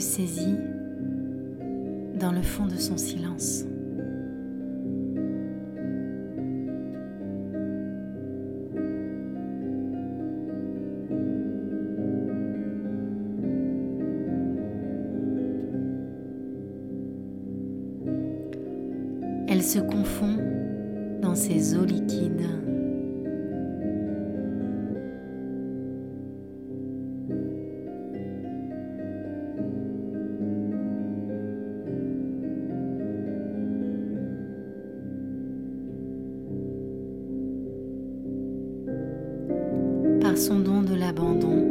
saisit dans le fond de son silence. Elle se confond dans ses eaux liquides. Par son don de l'abandon,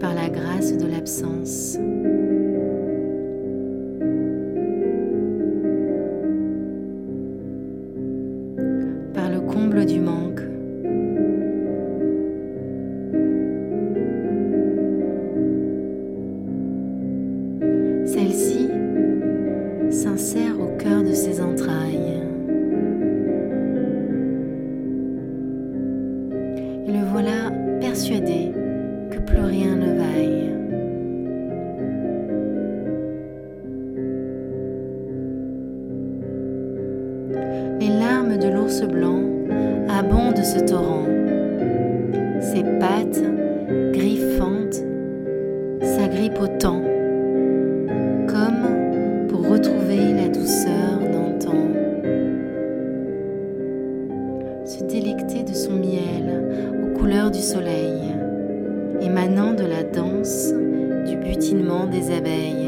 par la grâce de l'absence. par le comble du manque. Celle-ci s'insère le voilà persuadé que plus rien ne vaille. Les larmes de l'ours blanc abondent ce torrent. Ses pattes griffantes s'agrippent au temps, Se délecter de son miel aux couleurs du soleil, émanant de la danse du butinement des abeilles.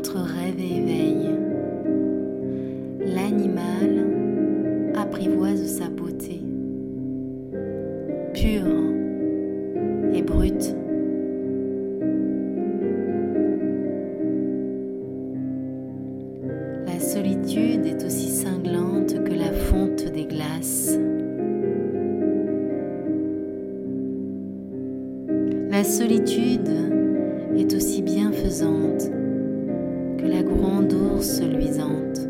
Entre rêve et éveil, l'animal apprivoise sa beauté, pure et brute. La solitude est aussi cinglante que la fonte des glaces. La solitude est aussi bienfaisante ours luisante.